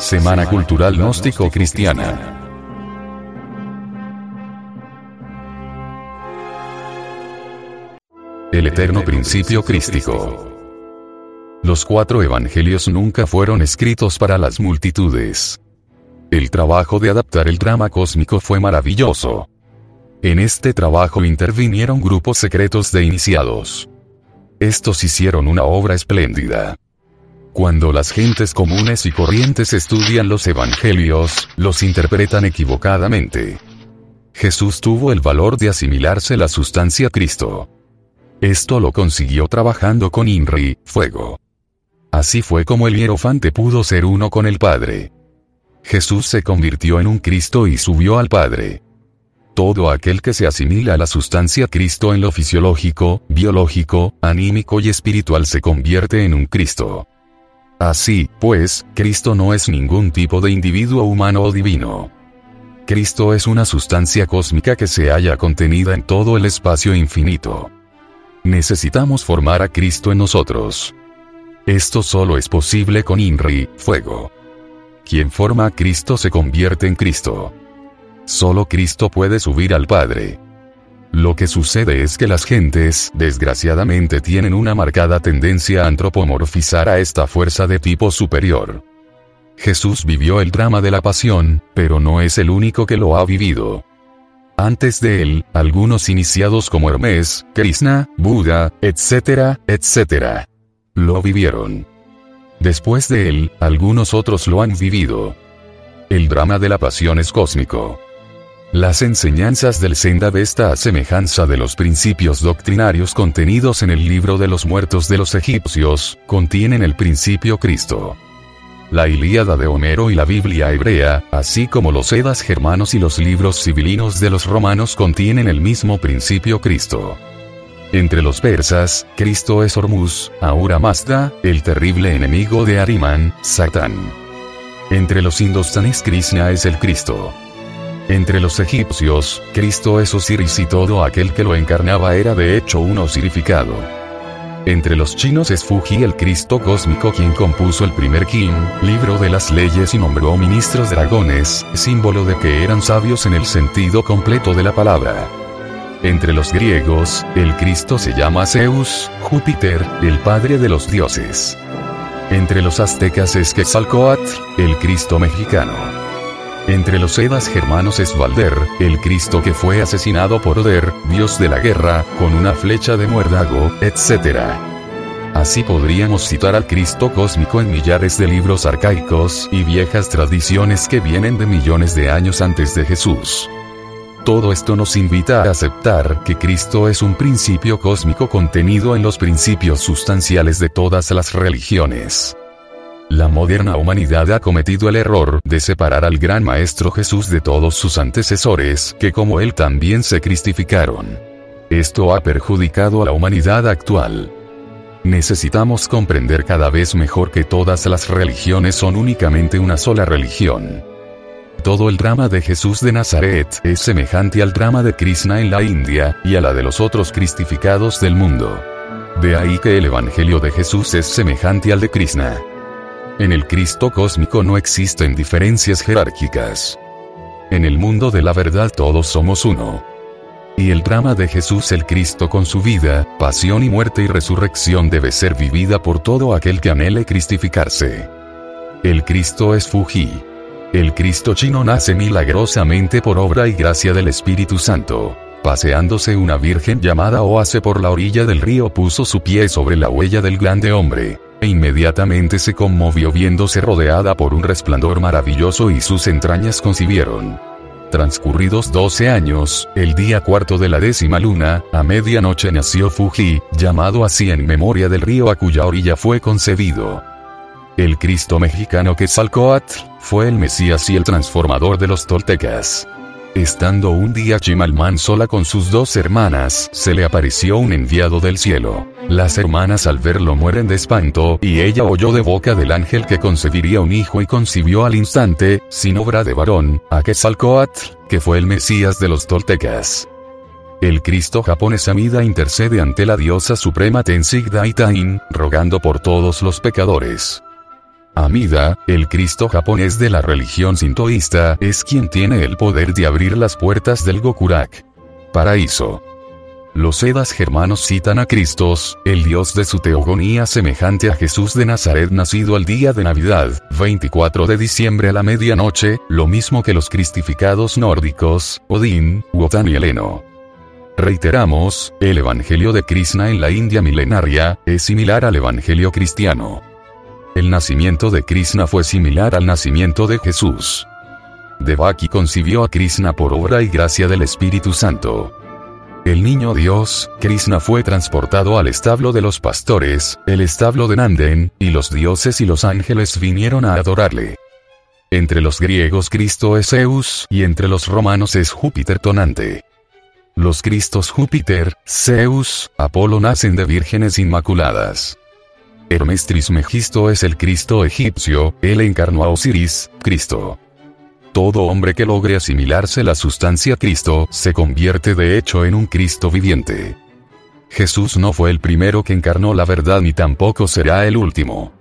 Semana Cultural Gnóstico Cristiana. El eterno principio crístico. Los cuatro evangelios nunca fueron escritos para las multitudes. El trabajo de adaptar el drama cósmico fue maravilloso. En este trabajo intervinieron grupos secretos de iniciados. Estos hicieron una obra espléndida. Cuando las gentes comunes y corrientes estudian los evangelios, los interpretan equivocadamente. Jesús tuvo el valor de asimilarse la sustancia Cristo. Esto lo consiguió trabajando con INRI, fuego. Así fue como el hierofante pudo ser uno con el Padre. Jesús se convirtió en un Cristo y subió al Padre. Todo aquel que se asimila a la sustancia Cristo en lo fisiológico, biológico, anímico y espiritual se convierte en un Cristo. Así, pues, Cristo no es ningún tipo de individuo humano o divino. Cristo es una sustancia cósmica que se halla contenida en todo el espacio infinito. Necesitamos formar a Cristo en nosotros. Esto solo es posible con INRI, fuego. Quien forma a Cristo se convierte en Cristo. Solo Cristo puede subir al Padre. Lo que sucede es que las gentes, desgraciadamente, tienen una marcada tendencia a antropomorfizar a esta fuerza de tipo superior. Jesús vivió el drama de la pasión, pero no es el único que lo ha vivido. Antes de él, algunos iniciados como Hermes, Krishna, Buda, etc., etc., lo vivieron. Después de él, algunos otros lo han vivido. El drama de la pasión es cósmico. Las enseñanzas del Senda Vesta a semejanza de los principios doctrinarios contenidos en el libro de los muertos de los egipcios, contienen el principio Cristo. La Ilíada de Homero y la Biblia hebrea, así como los Edas germanos y los libros civilinos de los romanos contienen el mismo principio Cristo. Entre los persas, Cristo es Hormuz, Ahura Mazda, el terrible enemigo de Ariman, Satán. Entre los indostanes Krishna es el Cristo. Entre los egipcios, Cristo es Osiris y todo aquel que lo encarnaba era de hecho un osirificado. Entre los chinos es Fuji el Cristo cósmico quien compuso el primer King, libro de las leyes y nombró ministros dragones, símbolo de que eran sabios en el sentido completo de la palabra. Entre los griegos, el Cristo se llama Zeus, Júpiter, el padre de los dioses. Entre los aztecas es Quetzalcoatl, el Cristo mexicano. Entre los Edas germanos es Valder, el Cristo que fue asesinado por Oder, dios de la guerra, con una flecha de muérdago, etc. Así podríamos citar al Cristo cósmico en millares de libros arcaicos y viejas tradiciones que vienen de millones de años antes de Jesús. Todo esto nos invita a aceptar que Cristo es un principio cósmico contenido en los principios sustanciales de todas las religiones. La moderna humanidad ha cometido el error de separar al gran Maestro Jesús de todos sus antecesores, que como él también se cristificaron. Esto ha perjudicado a la humanidad actual. Necesitamos comprender cada vez mejor que todas las religiones son únicamente una sola religión. Todo el drama de Jesús de Nazaret es semejante al drama de Krishna en la India, y a la de los otros cristificados del mundo. De ahí que el Evangelio de Jesús es semejante al de Krishna. En el Cristo cósmico no existen diferencias jerárquicas. En el mundo de la verdad todos somos uno. Y el drama de Jesús el Cristo con su vida, pasión y muerte y resurrección debe ser vivida por todo aquel que anhele cristificarse. El Cristo es Fuji. El Cristo chino nace milagrosamente por obra y gracia del Espíritu Santo. Paseándose una virgen llamada Oase por la orilla del río puso su pie sobre la huella del grande hombre e inmediatamente se conmovió viéndose rodeada por un resplandor maravilloso y sus entrañas concibieron. Transcurridos 12 años, el día cuarto de la décima luna, a medianoche nació Fuji, llamado así en memoria del río a cuya orilla fue concebido. El Cristo mexicano Quetzalcoatl, fue el Mesías y el transformador de los toltecas. Estando un día Chimalman sola con sus dos hermanas, se le apareció un enviado del cielo. Las hermanas al verlo mueren de espanto, y ella oyó de boca del ángel que concebiría un hijo y concibió al instante, sin obra de varón, a Quetzalcoatl, que fue el Mesías de los toltecas. El Cristo japonés Amida intercede ante la diosa suprema Tenzing Daitain, rogando por todos los pecadores. Amida, el Cristo japonés de la religión sintoísta, es quien tiene el poder de abrir las puertas del Gokurak. Paraíso. Los Edas germanos citan a Cristos, el dios de su teogonía semejante a Jesús de Nazaret nacido al día de Navidad, 24 de diciembre a la medianoche, lo mismo que los cristificados nórdicos, Odín, Wotan y Heleno. Reiteramos, el Evangelio de Krishna en la India milenaria, es similar al Evangelio cristiano. El nacimiento de Krishna fue similar al nacimiento de Jesús. Devaki concibió a Krishna por obra y gracia del Espíritu Santo. El niño Dios, Krishna fue transportado al establo de los pastores, el establo de Nanden, y los dioses y los ángeles vinieron a adorarle. Entre los griegos Cristo es Zeus, y entre los romanos es Júpiter tonante. Los Cristos Júpiter, Zeus, Apolo nacen de vírgenes inmaculadas. Hermes Trismegisto es el Cristo egipcio, él encarnó a Osiris, Cristo. Todo hombre que logre asimilarse la sustancia Cristo, se convierte de hecho en un Cristo viviente. Jesús no fue el primero que encarnó la verdad ni tampoco será el último.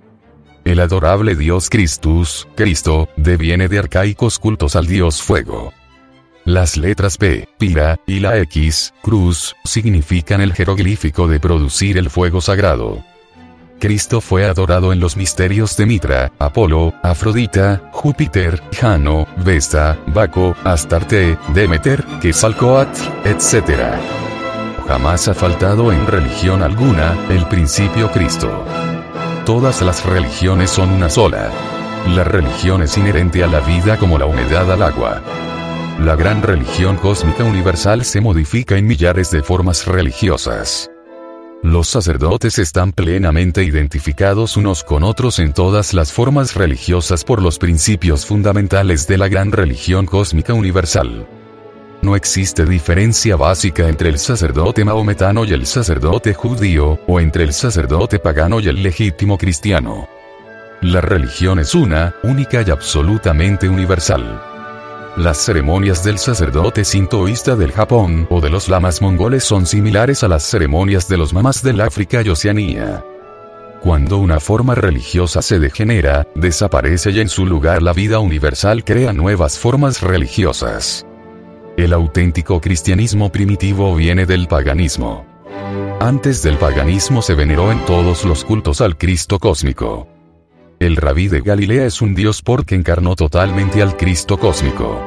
El adorable Dios Christus, Cristo, deviene de arcaicos cultos al Dios Fuego. Las letras P, Pira, y la X, Cruz, significan el jeroglífico de producir el fuego sagrado. Cristo fue adorado en los misterios de Mitra, Apolo, Afrodita, Júpiter, Jano, Vesta, Baco, Astarte, Demeter, Quetzalcoatl, etc. Jamás ha faltado en religión alguna el principio Cristo. Todas las religiones son una sola. La religión es inherente a la vida como la humedad al agua. La gran religión cósmica universal se modifica en millares de formas religiosas. Los sacerdotes están plenamente identificados unos con otros en todas las formas religiosas por los principios fundamentales de la gran religión cósmica universal. No existe diferencia básica entre el sacerdote maometano y el sacerdote judío, o entre el sacerdote pagano y el legítimo cristiano. La religión es una, única y absolutamente universal. Las ceremonias del sacerdote sintoísta del Japón o de los lamas mongoles son similares a las ceremonias de los mamás del África y Oceanía. Cuando una forma religiosa se degenera, desaparece y en su lugar la vida universal crea nuevas formas religiosas. El auténtico cristianismo primitivo viene del paganismo. Antes del paganismo se veneró en todos los cultos al Cristo cósmico. El rabí de Galilea es un dios porque encarnó totalmente al Cristo cósmico.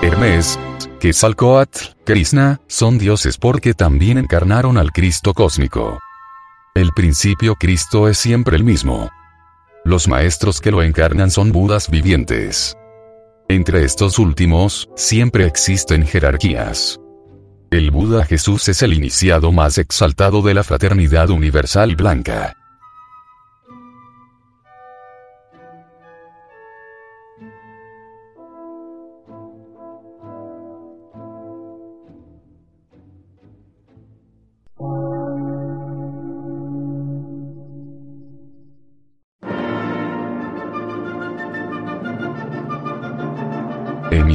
Hermes, Quetzalcoatl, Krishna, son dioses porque también encarnaron al Cristo cósmico. El principio Cristo es siempre el mismo. Los maestros que lo encarnan son Budas vivientes. Entre estos últimos, siempre existen jerarquías. El Buda Jesús es el iniciado más exaltado de la fraternidad universal blanca.